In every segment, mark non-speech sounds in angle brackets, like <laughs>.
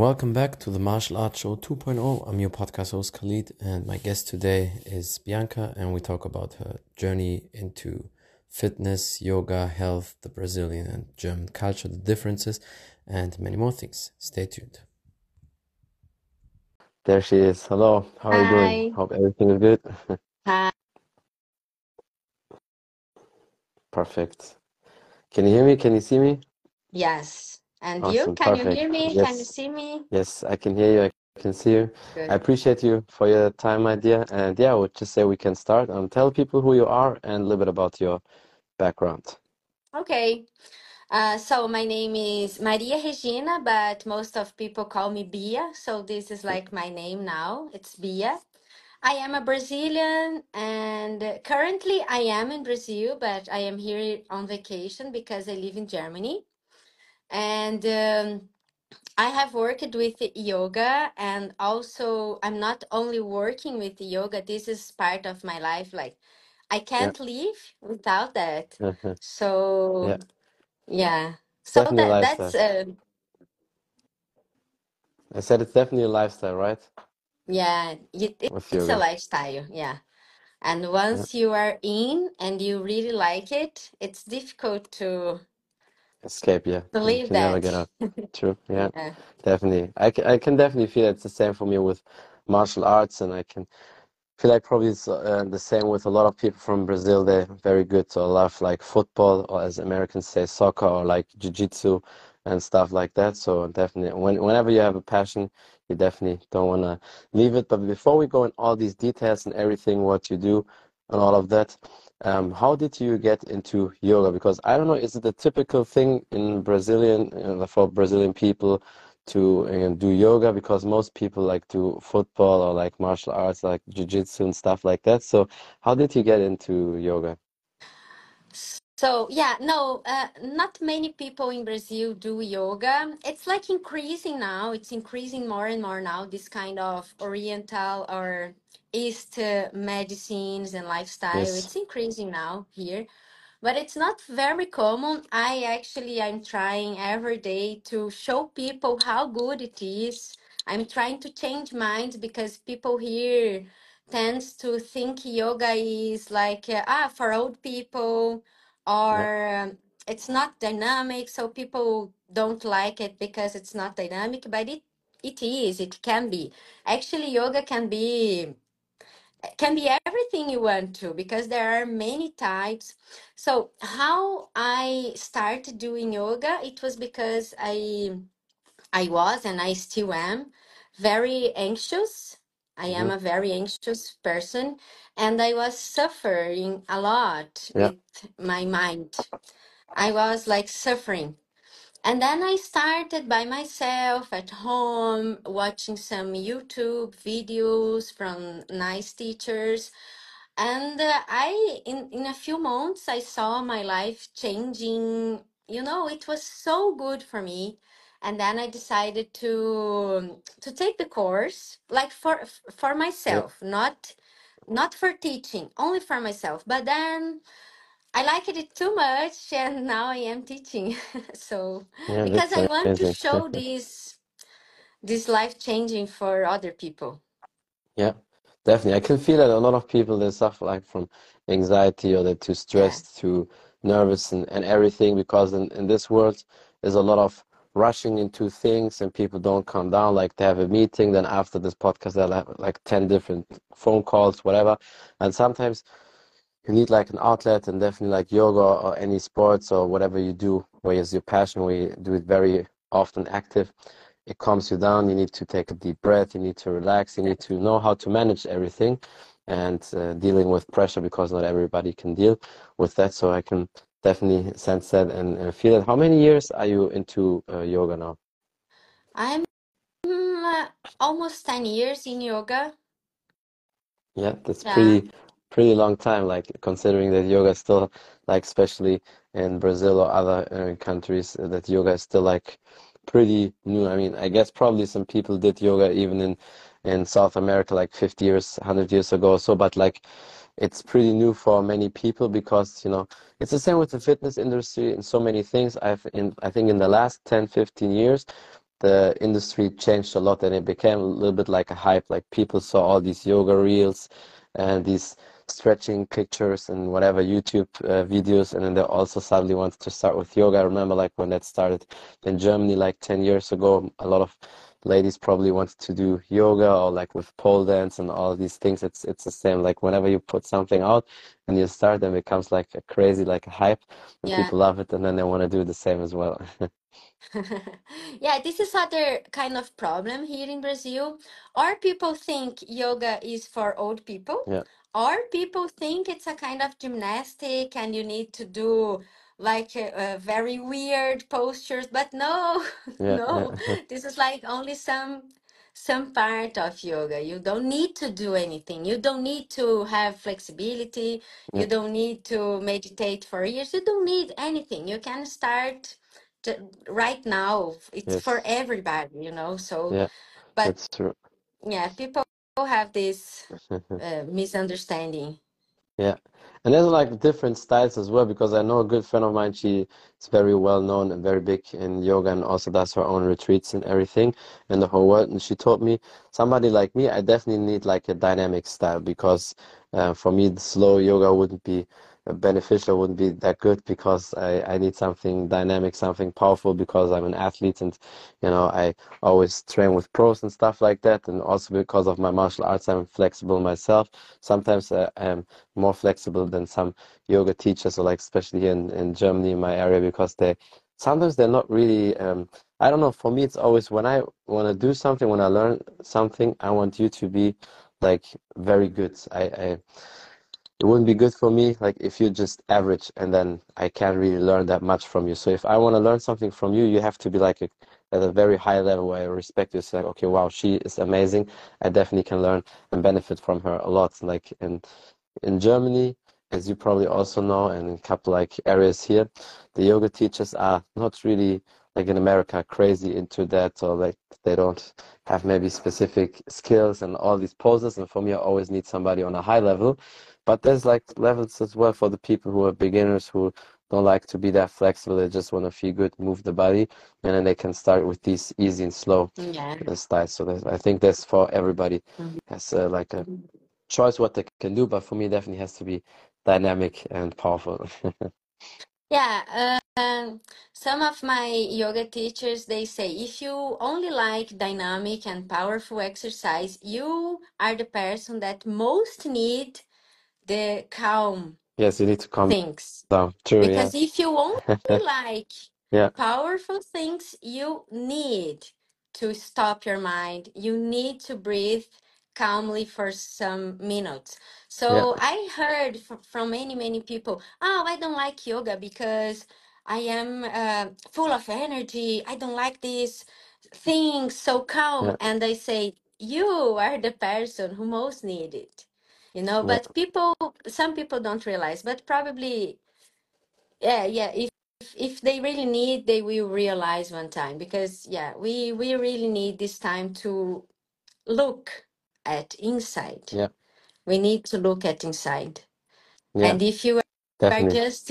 welcome back to the Martial Arts Show 2.0. I'm your podcast host Khalid, and my guest today is Bianca, and we talk about her journey into fitness, yoga, health, the Brazilian and German culture, the differences, and many more things. Stay tuned. There she is. Hello, how are you doing? Hope everything is good. Hi. Perfect. Can you hear me? Can you see me? Yes. And you? Awesome, Can you hear me? Can you see me? yes, I can hear you. I can see you. I appreciate you for your time, my dear. And yeah, I would just say we can start. Um, tell people who you are and a little bit about your background. Okay. Uh, so my name is Maria Regina, but most of people call me Bia. So this is like my name now. It's Bia. I am a Brazilian and currently I am in Brazil, but I am here on vacation because I live in Germany. And um, I have worked with yoga and also I'm not only working with yoga, this is part of my life. Like I Yeah. can't live without that. Yeah. <laughs> So yeah. It's So definitely a that that's lifestyle. uh I said it's definitely a lifestyle, right? yeah, it, With it's a yoga. lifestyle. Yeah. And Yeah. once you are in and you really like it, it's difficult to Escape, yeah. You leave can never that. get out. <laughs> True. Yeah. Yeah. Definitely. I can, I can definitely feel it's the same for me with martial arts, and I can feel like probably it's uh, the same with a lot of people from Brazil. They're very good to a lot of like football, or as Americans say, soccer, or like jiu-jitsu and stuff like that. So definitely, when, whenever you have a passion, you definitely don't want to leave it. But before we go in all these details and everything, what you do and all of that, um, how did you get into yoga? Because I don't know, is it a typical thing in Brazilian, uh, for Brazilian people? to uh, do yoga because most people like do football or like martial arts like jiu-jitsu and stuff like that. So how did you get into yoga? So yeah, no, uh, not many people in Brazil do yoga. It's like increasing now. It's increasing more and more now, this kind of Oriental or East uh, medicines and lifestyle. Yes. It's increasing now here, but it's not very common. I actually I'm trying every day to show people how good it is. I'm trying to change minds because people here tends to think yoga is like uh, ah for old people or um, it's not dynamic so people don't like it because it's not dynamic but it it is it can be actually yoga can be can be everything you want to because there are many types so how i started doing yoga it was because i i was and i still am very anxious i am mm-hmm. a very anxious person and i was suffering a lot Yeah. with my mind I was like suffering. And then I started by myself at home, watching some YouTube videos from nice teachers. And uh, I, in, in a few months, I saw my life changing. You know, it was so good for me. And then I decided to to take the course, like for for myself, not not for teaching, only for myself. But then I liked it too much, and now I am teaching. <laughs> So, Yeah, because that's I want to amazing. show this this life changing for other people. Yeah, definitely. I can feel that a lot of people they suffer like from anxiety or they're too Yeah, stressed, too nervous and, and everything because in, in this world there's a lot of rushing into things and people don't calm down. Like they have a meeting, then after this podcast they'll have like 10 different phone calls, whatever. And sometimes you need like an outlet and definitely like yoga or any sports or whatever you do where is your passion, where you do it very often active it calms you down. You need to take a deep breath. You need to relax. You need to know how to manage everything and uh, dealing with pressure because not everybody can deal with that. So I can definitely sense that and uh, feel it. How many years are you into uh, yoga now? I'm uh, almost 10 years in yoga. Yeah, that's Yeah, pretty pretty long time. Like considering that yoga is still like especially in Brazil or other uh, countries uh, that yoga is still like pretty new. I mean, I guess probably some people did yoga even in in South America like 50 years, 100 years ago or so, but like it's pretty new for many people because, you know, it's the same with the fitness industry and so many things. I've in I think in the last 10, 15 years, the industry changed a lot and it became a little bit like a hype. Like people saw all these yoga reels and these stretching pictures and whatever YouTube uh, videos, and then they also suddenly wanted to start with yoga. I remember like when that started in Germany like 10 years ago, a lot of ladies probably wanted to do yoga or like with pole dance and all these things. It's it's the same. Like whenever you put something out and you start, then it becomes like a crazy like a hype, and Yeah. people love it, and then they want to do the same as well. <laughs> Yeah, this is other kind of problem here in Brazil. Or people think yoga is for old people, Yeah, or people think it's a kind of gymnastic and you need to do like uh, very weird postures. But no, <laughs> yeah, no, yeah, <laughs> this is like only some some part of yoga. You don't need to do anything. You don't need to have flexibility. yeah. You don't need to meditate for years. You don't need anything. You can start t- right now it's for everybody you know so yeah, but yeah people have this <laughs> uh, misunderstanding Yeah. And there's like different styles as well because I know a good friend of mine, she is very well known and very big in yoga and also does her own retreats and everything in the whole world. And she told me, somebody like me, I definitely need like a dynamic style because uh, for me, the slow yoga wouldn't be beneficial, wouldn't be that good because I, I need something dynamic, something powerful because I'm an athlete and, you know, I always train with pros and stuff like that. And also because of my martial arts, I'm flexible myself. Sometimes uh, I'm more flexible than some yoga teachers, or like especially in, in Germany, in my area, because they sometimes they're not really. Um, I don't know. For me, it's always when I want to do something, when I learn something, I want you to be like very good. I, I it wouldn't be good for me like if you're just average and then I can't really learn that much from you. So if I want to learn something from you, you have to be like a, at a very high level where I respect you. It's like, okay, wow, she is amazing. I definitely can learn and benefit from her a lot. Like in in Germany, as you probably also know, and in a couple like areas here, the yoga teachers are not really like in America crazy into that, or like they don't have maybe specific skills and all these poses. And for me, I always need somebody on a high level. But there's like levels as well for the people who are beginners who don't like to be that flexible. They just want to feel good, move the body, and then they can start with these easy and slow yeah uh, styles. So I think that's for everybody. Has uh, like a choice what they can do, but for me, it definitely has to be dynamic and powerful. <laughs> yeah um, some of my yoga teachers they say if you only like dynamic and powerful exercise you are the person that most need the calm Yes, you need to calm things. down. True, yeah. because if you only <laughs> like Yeah, powerful things you need to stop your mind. You need to breathe calmly for some minutes. Yeah, so i heard f- from many many people oh i don't like yoga because i am uh, full of energy. I don't like this thing so calm. Yeah, and i say you are the person who most need it you know but people some people don't realize but probably yeah yeah if if they really need they will realize one time because yeah we we really need this time to look at inside. Yeah, we need to look at inside. Yeah, and if you are definitely. just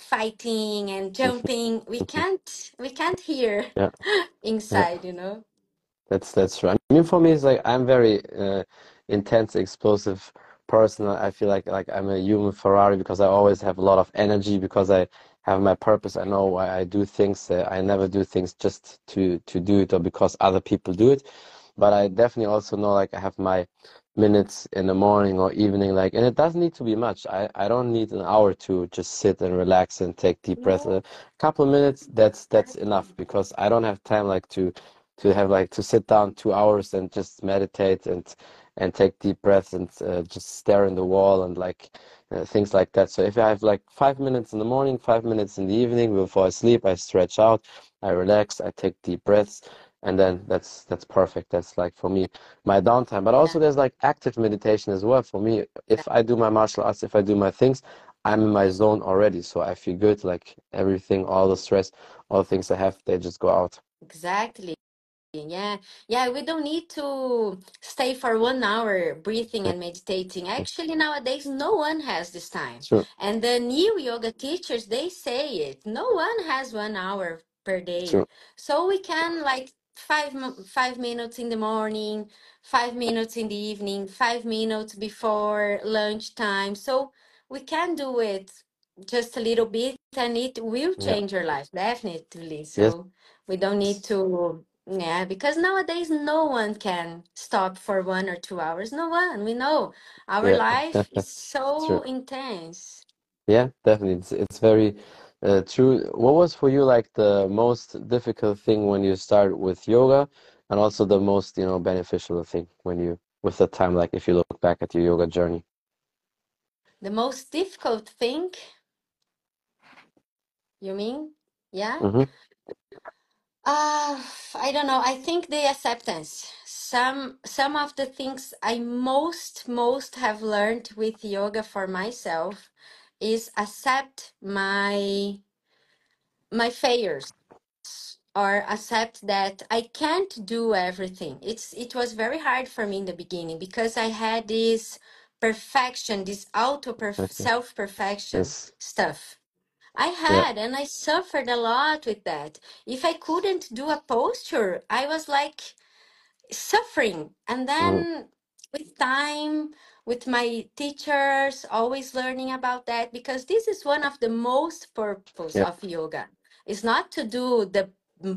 fighting and jumping we can't we can't hear Yeah, <laughs> yeah. inside you know? That's that's true. I mean, for me, it's like I'm very uh, intense, explosive person. I feel like like I'm a human Ferrari because I always have a lot of energy because I have my purpose. I know why I do things. I never do things just to to do it or because other people do it. But I definitely also know like I have my minutes in the morning or evening, like, and it doesn't need to be much. I I don't need an hour to just sit and relax and take deep breaths. no A couple of minutes, that's that's enough because I don't have time like to to have like to sit down two hours and just meditate and and take deep breaths and uh, just stare in the wall and like uh, things like that. So if I have like five minutes in the morning, five minutes in the evening before I sleep, I stretch out, I relax, I take deep breaths, and then that's that's perfect. That's like for me my downtime. But also there's like active meditation as well. For me, if I do my martial arts, if I do my things, I'm in my zone already. So I feel good, like everything, all the stress, all the things I have, they just go out. exactly Yeah, yeah, we don't need to stay for one hour breathing and meditating. Actually, nowadays, no one has this time. true, And the new yoga teachers, they say it. No one has one hour per day. true. So we can like five five minutes in the morning, five minutes in the evening, five minutes before lunchtime. So we can do it just a little bit, and it will Yeah. change your life, definitely. Yes. So we don't need to, yeah, because nowadays no one can stop for one or two hours. No one. We know our Yeah. <laughs> life is It's true. so intense. Yeah, definitely. It's it's very uh, true. What was for you like the most difficult thing when you start with yoga, and also the most, you know, beneficial thing when you with the time, like if you look back at your yoga journey? The most difficult thing, you mean? Yeah? Mm-hmm. Uh, I don't know. I think the acceptance. Some some of the things I most most have learned with yoga for myself is accept my my failures or accept that I can't do everything. It's it was very hard for me in the beginning because I had this perfection, this auto perf Okay. self-perfection Yes. stuff. I Yeah. had, and I suffered a lot with that. If I couldn't do a posture, I was like suffering. And Mm-hmm. then with time, with my teachers, always learning about that, because this is one of the most purpose Yeah. of yoga. It's not to do the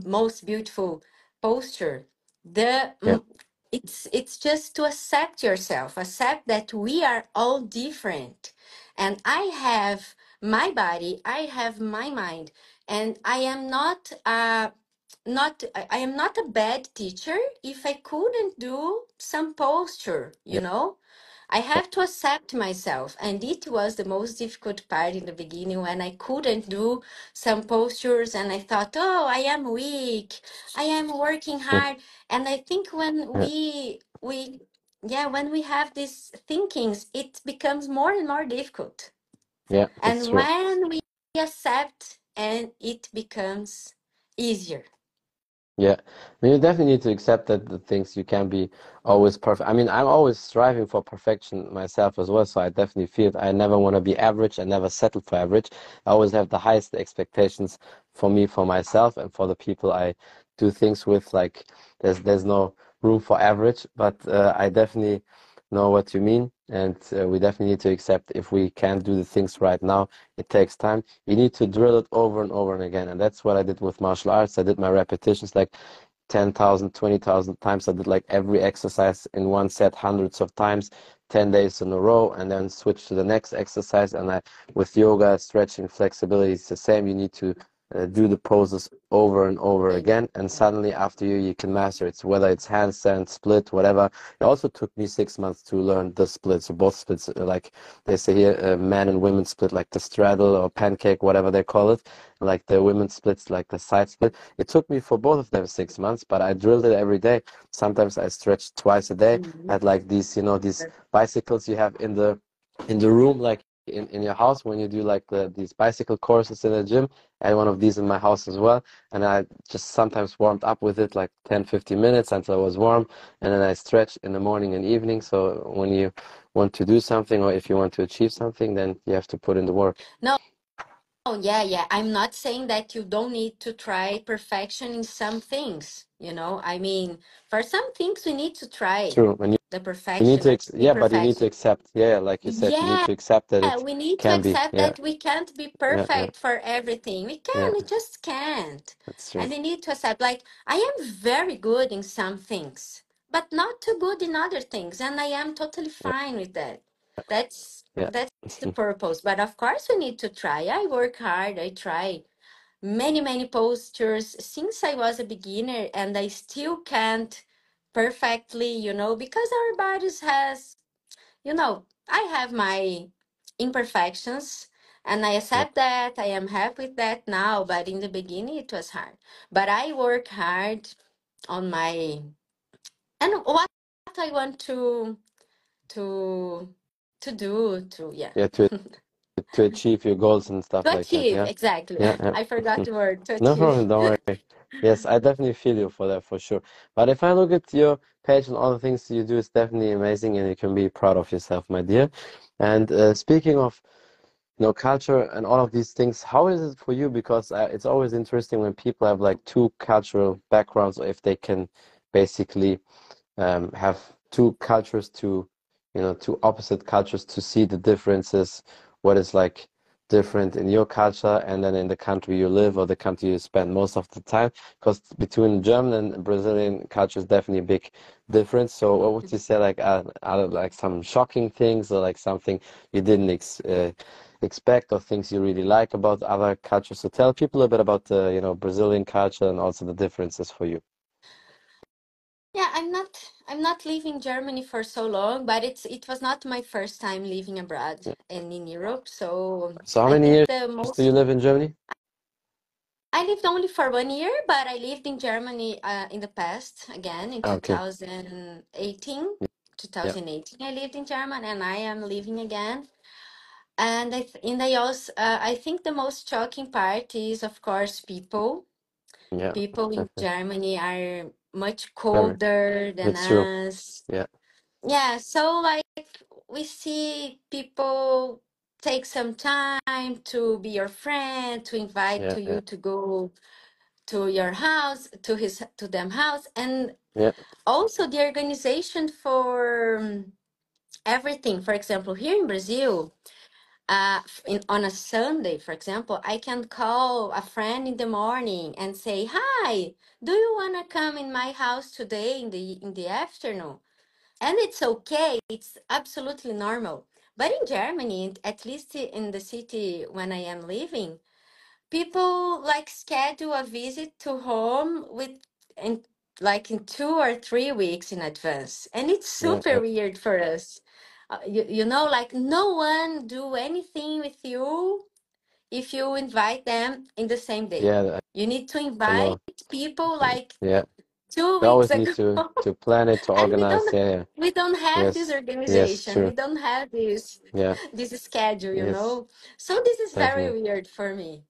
most beautiful posture. The Yeah. mm, it's it's just to accept yourself, accept that we are all different. And I have my body, I have my mind, and I am not a not I, am not a bad teacher if I couldn't do some posture, you know. I have to accept myself, and it was the most difficult part in the beginning when I couldn't do some postures, and I thought, "Oh, I am weak. I am working hard." And I think when we we yeah, when we have these thinkings, it becomes more and more difficult. Yeah. And true. when we accept, and it becomes easier. Yeah, I mean, you definitely need to accept that the things you can be always perfect. I mean, I'm always striving for perfection myself as well, so I definitely feel it. I never want to be average. I never settle for average. I always have the highest expectations for me, for myself, and for the people I do things with. Like, there's there's no room for average, but uh, I definitely know what you mean, and uh, we definitely need to accept if we can't do the things right now, it takes time you need to drill it over and over and again. And that's what I did with martial arts. I did my repetitions like 10,000, 20,000 times. I did like every exercise in one set hundreds of times, 10 days in a row, and then switch to the next exercise. And I, with yoga, stretching, flexibility, it's the same. You need to uh, do the poses over and over again. And suddenly after you, you can master it. So whether it's handstand, split, whatever. It also took me six months to learn the split. So both splits, uh, like they say here, uh, men and women split, like the straddle or pancake, whatever they call it. Like the women splits, like the side split. It took me for both of them six months, but I drilled it every day. Sometimes I stretched twice a day. I Mhm. had like these, you know, these bicycles you have in the in the room, like in, in your house when you do like the these bicycle courses in the gym. I had one of these in my house as well. And I just sometimes warmed up with it like 10, 15 minutes until it was warm. And then I stretch in the morning and evening. So when you want to do something or if you want to achieve something, then you have to put in the work. No, oh yeah, yeah. I'm not saying that you don't need to try perfection in some things, you know. I mean, for some things we need to try True. And you, the you need to, ex yeah, but you need to accept, yeah, like you said, you need Yeah, to accept that it we need to can be. accept Yeah, that we can't be yeah, yeah, perfect for everything. We yeah. can, we just can't. That's true. And we need to accept, like, I am very good in some things, but not too good in other things. And I am totally Yeah, fine with that. That's yeah. that's <laughs> the purpose. But of course we need to try. I work hard, I try many, many postures since I was a beginner, and I still can't perfectly, you know, because our bodies has, you know, I have my imperfections and I Yeah, accept that. I am happy with that now, but in the beginning it was hard. But I work hard on my and what I want to to to do to yeah yeah, to <laughs> to achieve your goals and stuff to like that. achieve Yeah, exactly. yeah, yeah. I forgot the word to <laughs> No problem, don't worry. Yes, I definitely feel you for that for sure. But if I look at your page and all the things you do, it's definitely amazing and you can be proud of yourself, my dear. And uh, speaking of you know, culture and all of these things. How is it for you? Because uh, it's always interesting when people have like two cultural backgrounds, or if they can basically um, have two cultures to, you know, two opposite cultures to see the differences, what is like different in your culture and then in the country you live or the country you spend most of the time because between German and Brazilian culture is definitely a big difference. So what would you say like are, like some shocking things or like something you didn't ex uh, expect or things you really like about other cultures? So tell people a bit about the you know Brazilian culture and also the differences for you I'm not I'm not leaving Germany for so long, but it's it was not my first time living abroad and in Europe. So so how I many think years the do you live in Germany I lived only for one year, but I lived in Germany uh, in the past again in okay 2018. yeah 2018 I lived in Germany and I am living again. And I th in the also uh, I think the most shocking part is of course people. yeah People in Germany are much colder than it's true us. yeah Yeah, so like we see people take some time to be your friend, to invite yeah to yeah you to go to your house, to his to them house, and yeah also the organization for um, everything. For example, here in Brazil, uh, in, on a Sunday, for example, I can call a friend in the morning and say, "Hi, do you want to come in my house today in the in the afternoon?" And it's okay, it's absolutely normal. But in Germany, at least in the city when I am living, people like schedule a visit to home with in like in two or three weeks in advance. And it's super yeah weird for us. Uh, you, you know, like no one do anything with you if you invite them in the same day. yeah You need to invite people like yeah. two We weeks always need to to plan it, to <laughs> we organize. don't Yeah, yeah. we don't have this Yes, yes, organization we don't have this Yeah, this schedule you yes, know? So this is very weird for me.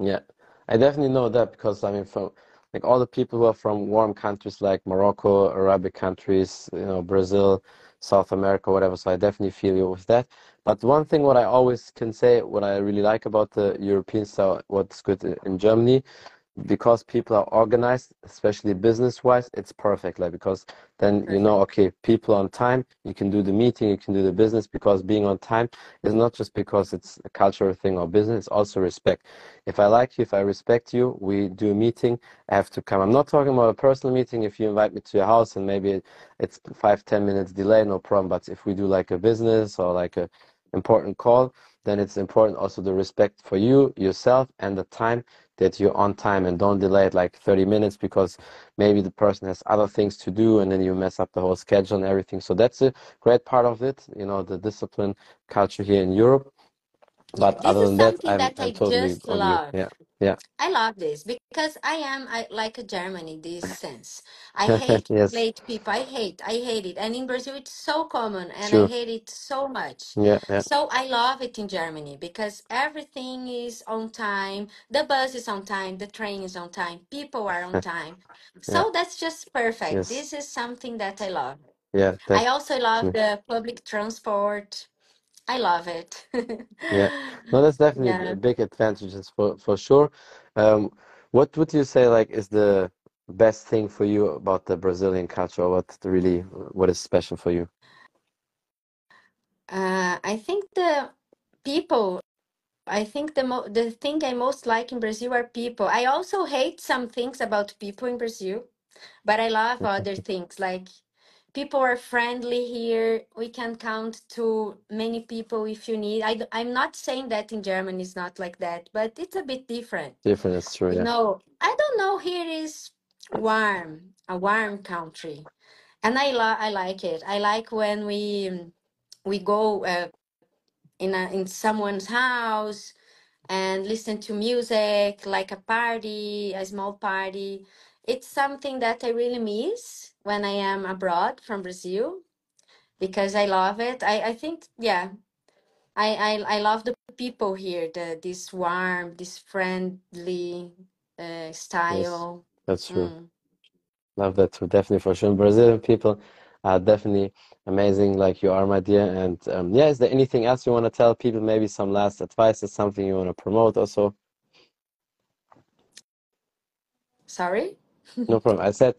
Yeah, I definitely know that because I mean, from like all the people who are from warm countries like Morocco, Arabic countries, you know, Brazil, South America, whatever. So I definitely feel you with that. But one thing, what I always can say, what I really like about the European style, what's good in Germany because people are organized, especially business wise, it's perfect. Like because then you know, okay, people on time, you can do the meeting, you can do the business because being on time is not just because it's a cultural thing or business, it's also respect. If I like you, if I respect you, we do a meeting, I have to come. I'm not talking about a personal meeting. If you invite me to your house and maybe it's five, ten minutes delay, no problem. But if we do like a business or like a important call, then it's important also the respect for you, yourself, and the time that you're on time and don't delay it like 30 minutes because maybe the person has other things to do and then you mess up the whole schedule and everything. So that's a great part of it, you know, the discipline culture here in Europe. But this other than that, I'm that I'm i totally just on you. love Yeah. Yeah. I love this because I am I, like a German in this sense. I <laughs> hate Yes. late people. I hate, I hate it. And in Brazil, it's so common and I hate it so much. Yeah. Yeah. So I love it in Germany because everything is on time. The bus is on time. The train is on time. People are on <laughs> time. Yeah. So that's just perfect. Yes. This is something that I love. Yeah. I also love the public transport. I love it. Yeah. <laughs> No, that's definitely a Yeah. big advantages for for sure. Um, what would you say like is the best thing for you about the Brazilian culture, what really what is special for you? Uh, I think the people I think the mo the thing I most like in Brazil are people. I also hate some things about people in Brazil, but I love other <laughs> things. Like people are friendly here. We can count to many people if you need. I'm not saying that in Germany is not like that, but it's a bit different. Different, it's true, yeah. know, I don't know. Here is warm, a warm country, and I lo I like it. I like when we we go uh, in a in someone's house and listen to music like a party, a small party. It's something that I really miss when I am abroad from Brazil because I love it. I, I think, yeah, I, I, I love the people here, the this warm, this friendly uh, Yes, style. that's true. Mm. Love that too, definitely for sure. Brazilian people uh, definitely amazing like you are, my dear. And um, yeah, is there anything else you want to tell people? Maybe some last advice or something you want to promote also? Sorry? no problem. I said,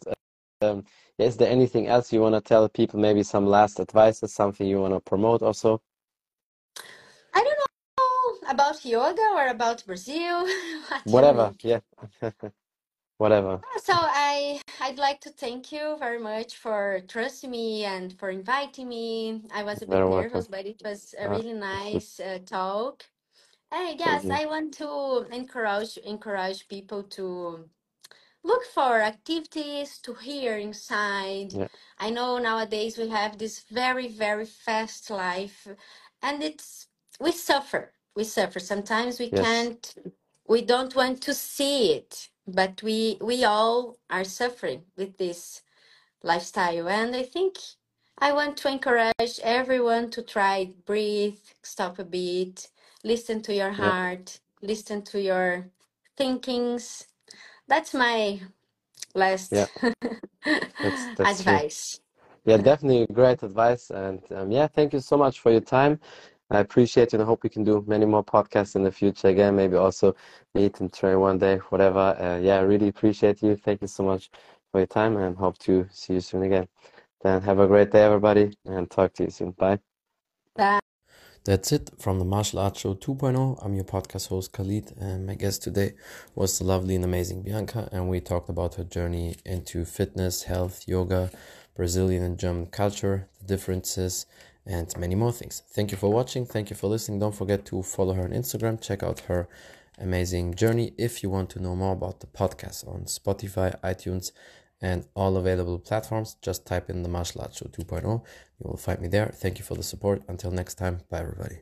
um, is there anything else you want to tell people? Maybe some last advice or something you want to promote also? I don't know about yoga or about Brazil. <laughs> what Whatever, yeah. <laughs> Whatever. So I I'd like to thank you very much for trusting me and for inviting me. I was a bit nervous, welcome. but it was a Uh, really <laughs> nice uh, talk. And thank yes. I want to encourage encourage people to look for activities to hear inside. Yeah, I know nowadays we have this very, very fast life and it's we suffer. We suffer. Sometimes we yes, can't we don't want to see it, but we we all are suffering with this lifestyle. And I think I want to encourage everyone to try breathe, stop a bit, listen to your yeah, heart, listen to your thinkings. That's my last yeah. That's <laughs> that's true. advice. Yeah, definitely great advice. And um, yeah, thank you so much for your time. I appreciate it and I hope we can do many more podcasts in the future again, maybe also meet and train one day, whatever. Uh, yeah, I really appreciate you. Thank you so much for your time and hope to see you soon again. Then have a great day, everybody, and talk to you soon. Bye. Bye. That's it from the Martial Arts Show 2.0. I'm your podcast host Khalid, and my guest today was the lovely and amazing Bianca, and we talked about her journey into fitness, health, yoga, Brazilian and German culture, the differences, and many more things. Thank you for watching. Thank you for listening. Don't forget to follow her on Instagram. Check out her amazing journey if you want to know more about the podcast on Spotify, iTunes, and all available platforms. Just type in the Martial Arts Show 2.0. You will find me there. Thank you for the support. Until next time, bye everybody.